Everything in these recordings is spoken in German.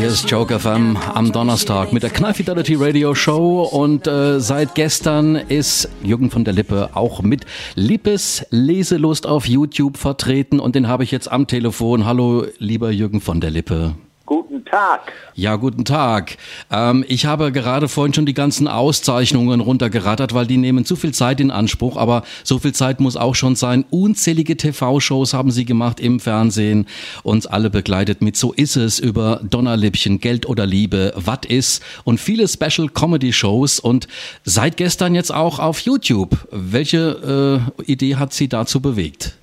Hier ist Joker FM am Donnerstag mit der Knall Fidelity Radio Show und äh, seit gestern ist Jürgen von der Lippe auch mit Lippes Leselust auf YouTube vertreten und den habe ich jetzt am Telefon. Hallo, lieber Jürgen von der Lippe. Guten Tag. Ja, guten Tag. Ähm, ich habe gerade vorhin schon die ganzen Auszeichnungen runtergerattert, weil die nehmen zu viel Zeit in Anspruch. Aber so viel Zeit muss auch schon sein. Unzählige TV-Shows haben Sie gemacht im Fernsehen, uns alle begleitet mit So ist es über Donnerlippchen, Geld oder Liebe, Was ist und viele Special Comedy Shows und seit gestern jetzt auch auf YouTube. Welche äh, Idee hat Sie dazu bewegt?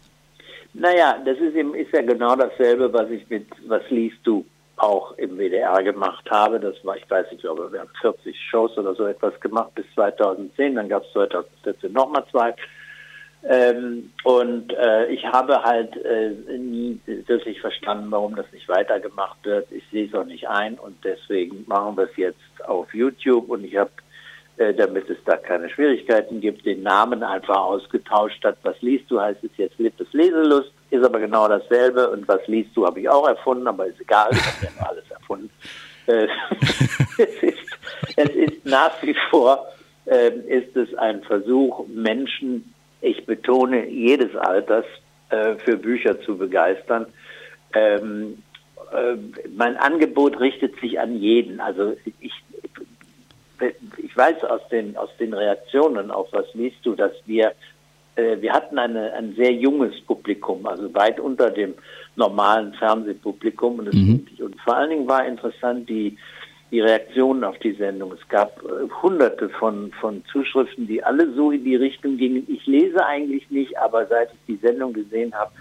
Naja, das ist, eben, ist ja genau dasselbe, was ich mit Was liest du auch im WDR gemacht habe. Das war, ich weiß nicht, ich glaube, wir haben 40 Shows oder so etwas gemacht bis 2010. Dann gab es 2014 nochmal zwei. Ähm, und äh, ich habe halt äh, nie wirklich verstanden, warum das nicht weitergemacht wird. Ich sehe es auch nicht ein und deswegen machen wir es jetzt auf YouTube und ich habe, äh, damit es da keine Schwierigkeiten gibt, den Namen einfach ausgetauscht. Statt was liest du, heißt es jetzt Lippes Leselust ist aber genau dasselbe. Und was liest du, habe ich auch erfunden, aber ist egal, ich habe ja alles erfunden. Äh, es, ist, es ist nach wie vor, äh, ist es ein Versuch, Menschen, ich betone jedes Alters, äh, für Bücher zu begeistern. Ähm, äh, mein Angebot richtet sich an jeden. Also ich, ich weiß aus den, aus den Reaktionen auf was liest du, dass wir äh, wir hatten eine, ein sehr junges Publikum, also weit unter dem normalen Fernsehpublikum. Und, mhm. und vor allen Dingen war interessant die, die Reaktionen auf die Sendung. Es gab äh, hunderte von, von Zuschriften, die alle so in die Richtung gingen. Ich lese eigentlich nicht, aber seit ich die Sendung gesehen habe,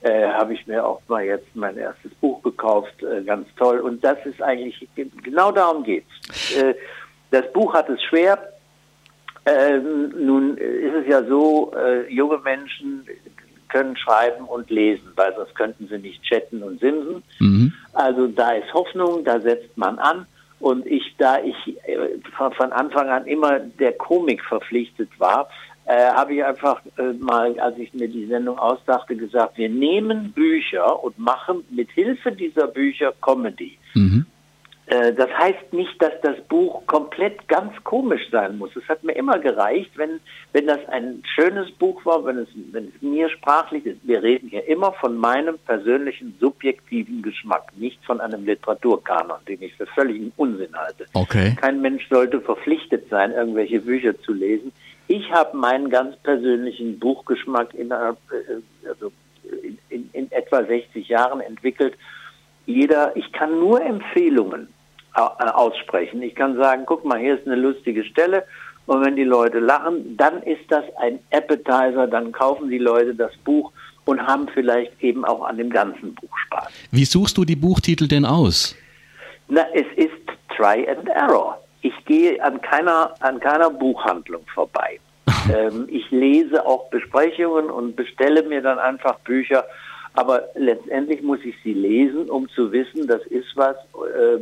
äh, habe ich mir auch mal jetzt mein erstes Buch gekauft. Äh, ganz toll. Und das ist eigentlich, genau darum geht's. Äh, das Buch hat es schwer, ähm, nun ist es ja so, äh, junge Menschen können schreiben und lesen, weil sonst könnten sie nicht chatten und simsen. Mhm. Also da ist Hoffnung, da setzt man an. Und ich, da ich äh, von Anfang an immer der Komik verpflichtet war, äh, habe ich einfach äh, mal, als ich mir die Sendung ausdachte, gesagt, wir nehmen Bücher und machen mit Hilfe dieser Bücher Comedy. Mhm. Äh, das heißt nicht, dass das Buch komplett ganz komisch sein muss. Es hat mir immer gereicht, wenn, wenn das ein schönes Buch war, wenn es, wenn es mir sprachlich ist. Wir reden hier immer von meinem persönlichen subjektiven Geschmack, nicht von einem Literaturkanon, den ich für völligen Unsinn halte. Okay. Kein Mensch sollte verpflichtet sein, irgendwelche Bücher zu lesen. Ich habe meinen ganz persönlichen Buchgeschmack innerhalb, äh, also in, in, etwa 60 Jahren entwickelt. Jeder, ich kann nur Empfehlungen äh, aussprechen. Ich kann sagen, guck mal, hier ist eine lustige Stelle und wenn die Leute lachen, dann ist das ein Appetizer, dann kaufen die Leute das Buch und haben vielleicht eben auch an dem ganzen Buch Spaß. Wie suchst du die Buchtitel denn aus? Na, es ist Try and Error. Ich gehe an keiner, an keiner Buchhandlung vorbei. ähm, ich lese auch Besprechungen und bestelle mir dann einfach Bücher, aber letztendlich muss ich sie lesen, um zu wissen, das ist was, äh,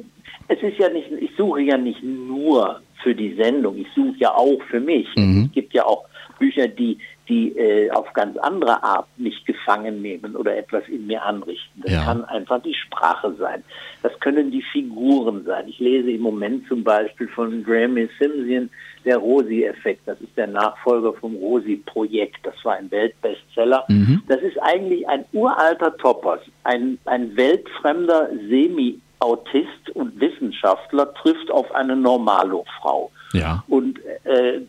es ist ja nicht, ich suche ja nicht nur für die Sendung, ich suche ja auch für mich. Mhm. Es gibt ja auch Bücher, die, die äh, auf ganz andere Art mich gefangen nehmen oder etwas in mir anrichten. Das ja. kann einfach die Sprache sein. Das können die Figuren sein. Ich lese im Moment zum Beispiel von Grammy Simpson der Rosi-Effekt. Das ist der Nachfolger vom Rosi-Projekt. Das war ein Weltbestseller. Mhm. Das ist eigentlich ein uralter Topos, ein, ein weltfremder Semi- Autist und Wissenschaftler trifft auf eine Normalo-Frau. Ja. Und, äh,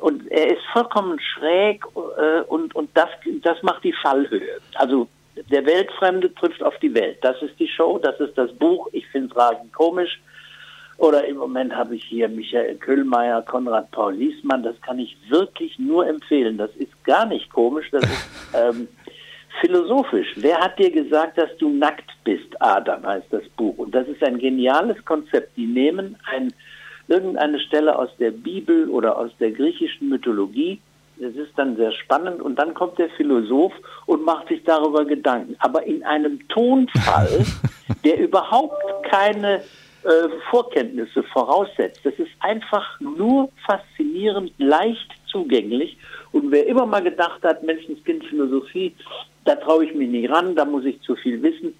und er ist vollkommen schräg äh, und, und das, das macht die Fallhöhe. Also der Weltfremde trifft auf die Welt. Das ist die Show, das ist das Buch. Ich finde es rasend komisch. Oder im Moment habe ich hier Michael Köhlmeier, Konrad Paul Liesmann. Das kann ich wirklich nur empfehlen. Das ist gar nicht komisch. Das ist ähm, philosophisch. Wer hat dir gesagt, dass du nackt bist? Adam heißt das Buch. Und das ist ein geniales Konzept. Die nehmen ein, irgendeine Stelle aus der Bibel oder aus der griechischen Mythologie. Das ist dann sehr spannend. Und dann kommt der Philosoph und macht sich darüber Gedanken. Aber in einem Tonfall, der überhaupt keine äh, Vorkenntnisse voraussetzt. Das ist einfach nur faszinierend, leicht zugänglich. Und wer immer mal gedacht hat, Menschenskind Philosophie, da traue ich mich nicht ran, da muss ich zu viel wissen.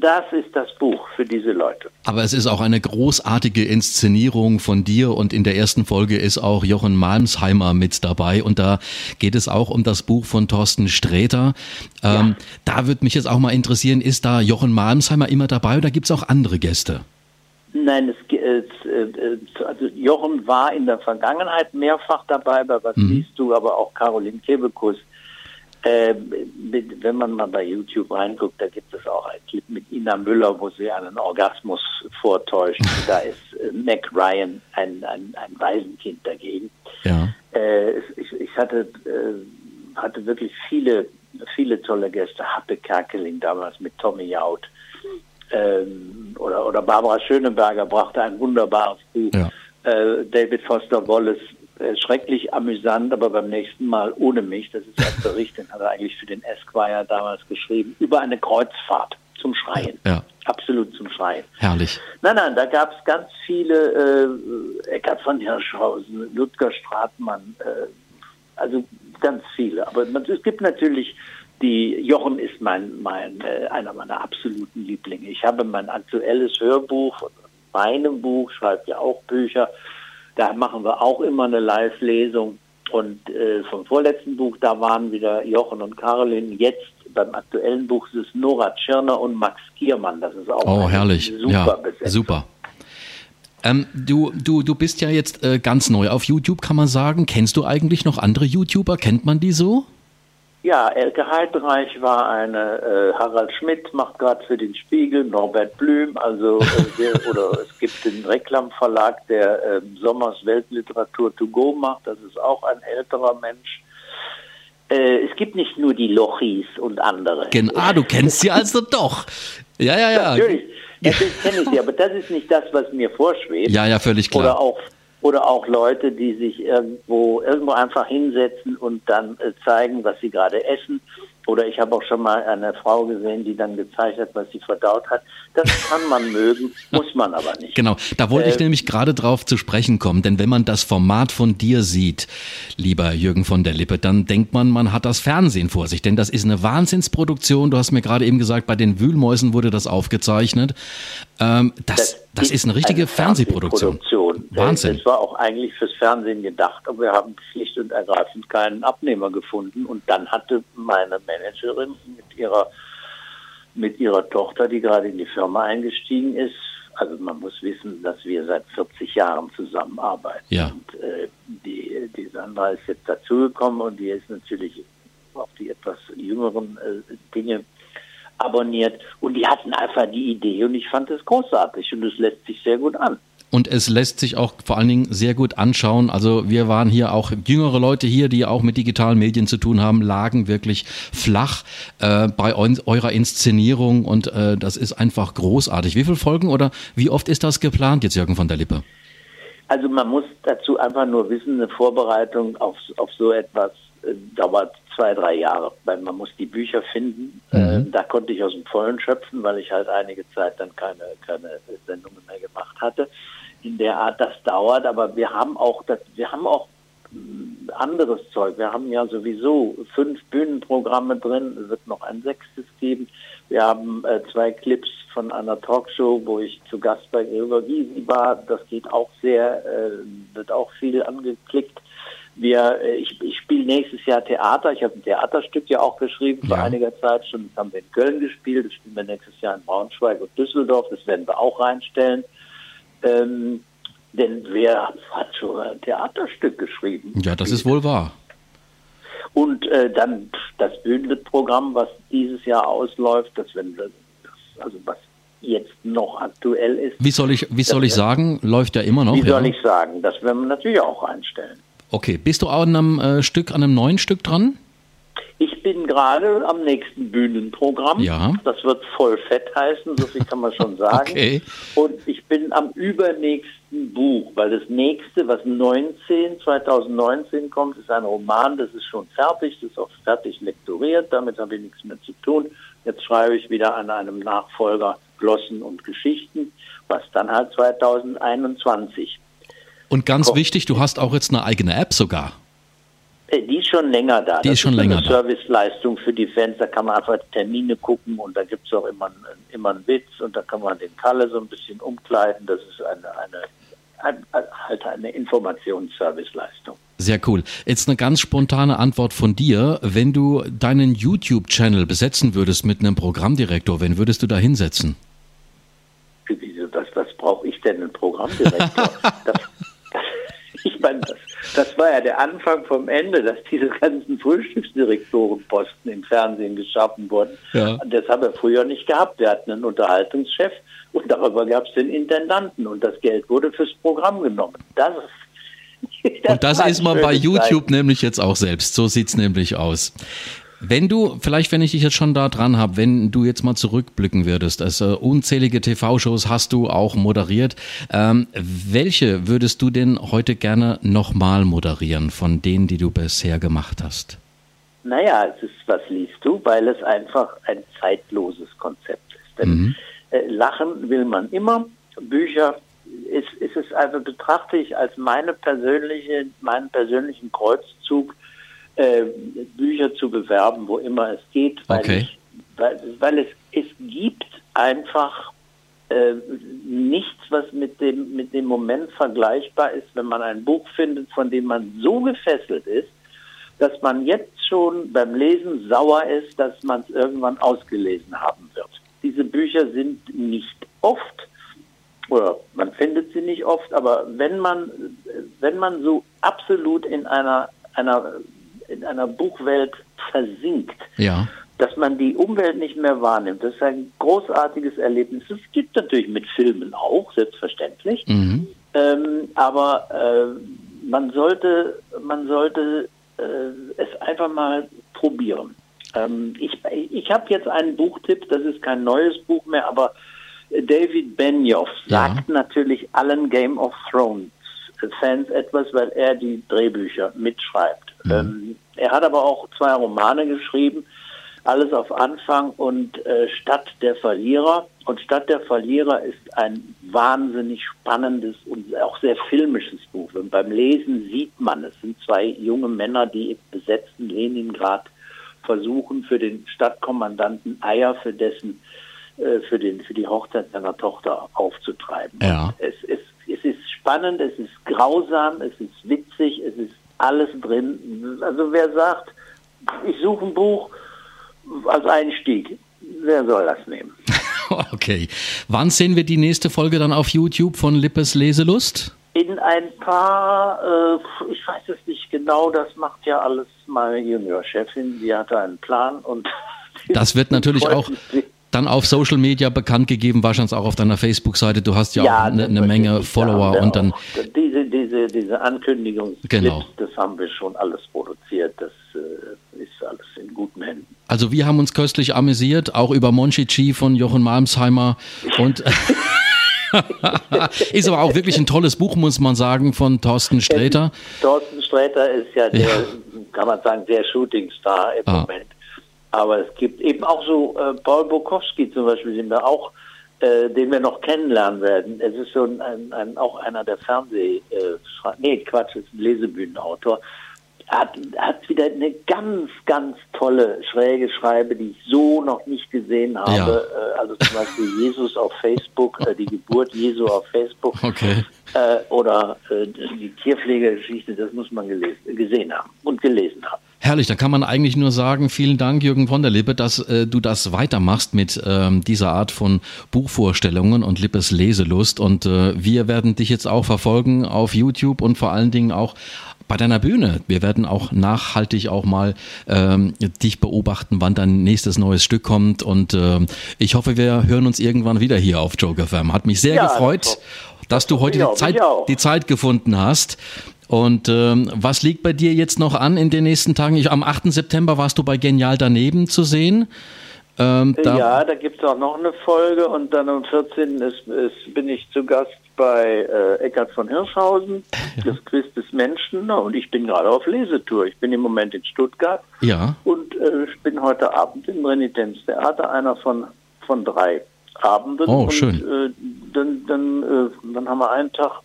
das ist das Buch für diese Leute. Aber es ist auch eine großartige Inszenierung von dir und in der ersten Folge ist auch Jochen Malmsheimer mit dabei und da geht es auch um das Buch von Thorsten Sträter. Ähm, ja. Da würde mich jetzt auch mal interessieren, ist da Jochen Malmsheimer immer dabei oder gibt es auch andere Gäste? Nein, es, es, äh, also Jochen war in der Vergangenheit mehrfach dabei, bei Was mhm. siehst du, aber auch Caroline Kebekus äh, wenn man mal bei YouTube reinguckt, da gibt es auch einen Clip mit Ina Müller, wo sie einen Orgasmus vortäuscht. da ist äh, Mac Ryan ein, ein, ein Waisenkind dagegen. Ja. Äh, ich, ich, hatte, äh, hatte wirklich viele, viele tolle Gäste. Happe Kerkeling damals mit Tommy Jaud. Ähm, oder, oder Barbara Schöneberger brachte ein wunderbares Buch. Ja. Äh, David Foster Wallace äh, schrecklich amüsant, aber beim nächsten Mal ohne mich. Das ist ein Bericht, den hat er eigentlich für den Esquire damals geschrieben, über eine Kreuzfahrt zum Schreien. Ja. Absolut zum Schreien. Herrlich. Nein, nein, da gab es ganz viele, äh, Eckart von Hirschhausen, Ludger Stratmann, äh, also ganz viele. Aber es gibt natürlich die, Jochen ist mein, mein, äh, einer meiner absoluten Lieblinge. Ich habe mein aktuelles Hörbuch, meinem Buch, schreibe ja auch Bücher, da machen wir auch immer eine Live-Lesung. Und äh, vom vorletzten Buch, da waren wieder Jochen und Caroline. Jetzt beim aktuellen Buch ist es Nora Tschirner und Max Giermann. Das ist auch oh, herrlich. super ja, Besetzung. Super. Ähm, du, du, du bist ja jetzt äh, ganz neu auf YouTube, kann man sagen. Kennst du eigentlich noch andere YouTuber? Kennt man die so? Ja, Elke Heidreich war eine, äh, Harald Schmidt macht gerade für den Spiegel, Norbert Blüm, also äh, der, oder es gibt den Reklamverlag, der äh, Sommers Weltliteratur to go macht, das ist auch ein älterer Mensch. Äh, es gibt nicht nur die Lochis und andere. Genau, ah, du kennst sie also doch. Ja, ja, ja. Natürlich, natürlich kenne ich sie, aber das ist nicht das, was mir vorschwebt. Ja, ja, völlig klar. Oder auch oder auch Leute, die sich irgendwo irgendwo einfach hinsetzen und dann äh, zeigen, was sie gerade essen. Oder ich habe auch schon mal eine Frau gesehen, die dann gezeigt hat, was sie verdaut hat. Das kann man mögen, muss man aber nicht. Genau, da wollte äh, ich nämlich gerade drauf zu sprechen kommen, denn wenn man das Format von dir sieht, lieber Jürgen von der Lippe, dann denkt man, man hat das Fernsehen vor sich, denn das ist eine Wahnsinnsproduktion. Du hast mir gerade eben gesagt, bei den Wühlmäusen wurde das aufgezeichnet. Ähm, das, das, das ist eine richtige eine Fernsehproduktion. Fernsehproduktion. Wahnsinn. Es war auch eigentlich fürs Fernsehen gedacht, aber wir haben schlicht und ergreifend keinen Abnehmer gefunden. Und dann hatte meine Managerin mit ihrer, mit ihrer Tochter, die gerade in die Firma eingestiegen ist, also man muss wissen, dass wir seit 40 Jahren zusammenarbeiten. Ja. Und äh, die, die Sandra ist jetzt dazugekommen und die ist natürlich auf die etwas jüngeren äh, Dinge abonniert und die hatten einfach die Idee und ich fand es großartig und es lässt sich sehr gut an. Und es lässt sich auch vor allen Dingen sehr gut anschauen. Also wir waren hier auch jüngere Leute hier, die auch mit digitalen Medien zu tun haben, lagen wirklich flach äh, bei eurer Inszenierung und äh, das ist einfach großartig. Wie viele Folgen oder wie oft ist das geplant jetzt, Jürgen von der Lippe? Also man muss dazu einfach nur wissen, eine Vorbereitung auf, auf so etwas äh, dauert zwei, drei Jahre, weil man muss die Bücher finden. Mhm. Äh, da konnte ich aus dem Vollen schöpfen, weil ich halt einige Zeit dann keine, keine Sendungen mehr gemacht hatte. In der Art, das dauert, aber wir haben auch, das, wir haben auch mm, anderes Zeug. Wir haben ja sowieso fünf Bühnenprogramme drin, es wird noch ein sechstes geben. Wir haben äh, zwei Clips von einer Talkshow, wo ich zu Gast bei Gregor Gysi war. Das geht auch sehr, äh, wird auch viel angeklickt. Wir, äh, ich, ich spiele nächstes Jahr Theater. Ich habe ein Theaterstück ja auch geschrieben vor einiger Zeit schon. Das haben wir in Köln gespielt. Das spielen wir nächstes Jahr in Braunschweig und Düsseldorf. Das werden wir auch reinstellen. Ähm, denn wer hat schon ein Theaterstück geschrieben? Ja, das ist wohl wahr. Und äh, dann das Bühnenprogramm, was dieses Jahr ausläuft, das wenn wir, also was jetzt noch aktuell ist. Wie soll ich, wie soll ich sagen? Läuft ja immer noch. Wie soll ich sagen? Das werden wir natürlich auch einstellen. Okay, bist du auch an einem äh, Stück, an einem neuen Stück dran? Ich bin gerade am nächsten Bühnenprogramm. Ja. Das wird voll fett heißen, so viel kann man schon sagen. okay. Und ich bin am übernächsten Buch, weil das nächste, was 19, 2019 kommt, ist ein Roman, das ist schon fertig, das ist auch fertig lektoriert, damit habe ich nichts mehr zu tun. Jetzt schreibe ich wieder an einem Nachfolger Glossen und Geschichten, was dann halt 2021 und ganz Komm. wichtig, du hast auch jetzt eine eigene App sogar. Äh, die ist schon länger da. Die das ist schon ist länger eine da. Serviceleistung für die Fans. Da kann man einfach Termine gucken und da gibt es auch immer, einen- immer einen Witz und da kann man den Kalle so ein bisschen umkleiden. Das ist eine, eine, ein, halt eine Informationsserviceleistung. Sehr cool. Jetzt eine ganz spontane Antwort von dir. Wenn du deinen YouTube-Channel besetzen würdest mit einem Programmdirektor, wen würdest du da hinsetzen? Wieso, das, das brauche ich denn, einen Programmdirektor? das, das, das war ja der Anfang vom Ende, dass diese ganzen Frühstücksdirektorenposten im Fernsehen geschaffen wurden. Ja. Das haben wir früher nicht gehabt. Wir hatten einen Unterhaltungschef und darüber gab es den Intendanten und das Geld wurde fürs Programm genommen. Das, Und das war ist ein man bei YouTube nämlich jetzt auch selbst. So sieht's nämlich aus. Wenn du, vielleicht wenn ich dich jetzt schon da dran habe, wenn du jetzt mal zurückblicken würdest, also unzählige TV-Shows hast du auch moderiert, ähm, welche würdest du denn heute gerne nochmal moderieren von denen, die du bisher gemacht hast? Naja, es ist, was liest du? Weil es einfach ein zeitloses Konzept ist. Denn äh, Lachen will man immer. Bücher ist, ist es also betrachte ich als meine persönliche, meinen persönlichen Kreuzzug, äh, Bücher zu bewerben, wo immer es geht, weil, Okay. ich, weil, weil es, es gibt einfach äh, nichts, was mit dem, mit dem Moment vergleichbar ist, wenn man ein Buch findet, von dem man so gefesselt ist, dass man jetzt schon beim Lesen sauer ist, dass man es irgendwann ausgelesen haben wird. Diese Bücher sind nicht oft, oder man findet sie nicht oft, aber wenn man, wenn man so absolut in einer, einer, in einer Buchwelt versinkt, Ja. dass man die Umwelt nicht mehr wahrnimmt. Das ist ein großartiges Erlebnis. Es gibt natürlich mit Filmen auch, selbstverständlich. Mhm. Ähm, aber äh, man sollte, man sollte äh, es einfach mal probieren. Ähm, ich ich habe jetzt einen Buchtipp, das ist kein neues Buch mehr, aber David Benioff Ja. sagt natürlich allen Game of Thrones Fans etwas, weil er die Drehbücher mitschreibt. Ähm, er hat aber auch zwei Romane geschrieben, alles auf Anfang und äh, Stadt der Verlierer. Und Stadt der Verlierer ist ein wahnsinnig spannendes und auch sehr filmisches Buch. Und beim Lesen sieht man, es sind zwei junge Männer, die im besetzten Leningrad versuchen, für den Stadtkommandanten Eier für dessen äh, für den für die Hochzeit seiner Tochter aufzutreiben. Ja. Und Es ist es ist spannend, es ist grausam, es ist witzig, es ist alles drin. Also wer sagt, ich suche ein Buch als Einstieg, wer soll das nehmen? Okay. Wann sehen wir die nächste Folge dann auf YouTube von Lippes Leselust? In ein paar, äh, ich weiß es nicht genau, das macht ja alles meine Juniorchefin, die hatte einen Plan und Das wird natürlich auch dann auf Social Media bekannt gegeben, wahrscheinlich auch auf deiner Facebook-Seite. Du hast ja, auch eine, eine Menge Follower wir und dann diese diese diese Ankündigung, Genau. das haben wir schon alles produziert, das äh, ist alles in guten Händen. Also wir haben uns köstlich amüsiert, auch über Monchichi von Jochen Malmsheimer und ist aber auch wirklich ein tolles Buch, muss man sagen, von Thorsten Sträter. Thorsten Sträter ist ja der, Ja. kann man sagen, der Shootingstar im Ah. Moment. Aber es gibt eben auch so äh, Paul Bukowski zum Beispiel, den wir auch, äh, den wir noch kennenlernen werden. Es ist so ein, ein, ein auch einer der Fernseh, äh, nee Quatsch, ist ein Lesebühnenautor. Hat, hat wieder eine ganz, ganz tolle schräge Schreibe, die ich so noch nicht gesehen habe. Ja. Äh, also zum Beispiel Jesus auf Facebook, äh, die Geburt Jesu auf Facebook. Okay. Äh, oder die Tierpflegegeschichte, das muss man gelesen, gesehen haben und gelesen haben. Herrlich, da kann man eigentlich nur sagen, vielen Dank, Jürgen von der Lippe, dass äh, du das weitermachst mit ähm, dieser Art von Buchvorstellungen und Lippes Leselust. Und äh, wir werden dich jetzt auch verfolgen auf YouTube und vor allen Dingen auch bei deiner Bühne. Wir werden auch nachhaltig auch mal ähm, dich beobachten, wann dein nächstes neues Stück kommt. Und ähm, ich hoffe, wir hören uns irgendwann wieder hier auf Joker FM. Hat mich sehr Ja, gefreut, das dass du heute die Zeit, die Zeit gefunden hast. Und ähm, was liegt bei dir jetzt noch an in den nächsten Tagen? Ich, am 8. September warst du bei Genial daneben zu sehen. Ähm, da, ja, da gibt es auch noch eine Folge und dann am 14. Ist, ist, bin ich zu Gast bei äh, Eckhard von Hirschhausen, das Quiz des Menschen. Und ich bin gerade auf Lesetour. Ich bin im Moment in Stuttgart ja, und äh, ich bin heute Abend im Renitenztheater, einer von, von drei Abenden. Oh, und, schön. Äh, dann, dann, äh, dann haben wir einen Tag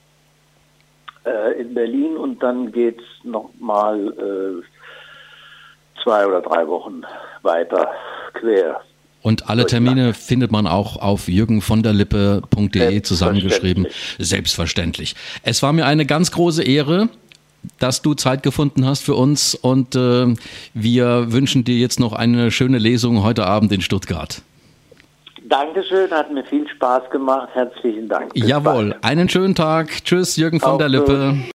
äh, in Berlin und dann geht's nochmal äh, zwei oder drei Wochen weiter quer. Und alle Termine findet man auch auf jürgenvonderlippe.de zusammengeschrieben. Selbstverständlich. Es war mir eine ganz große Ehre, dass du Zeit gefunden hast für uns und äh, wir wünschen dir jetzt noch eine schöne Lesung heute Abend in Stuttgart. Dankeschön, hat mir viel Spaß gemacht. Herzlichen Dank. Bis Jawohl, bald. einen schönen Tag. Tschüss, Jürgen von Auch der Lippe. So.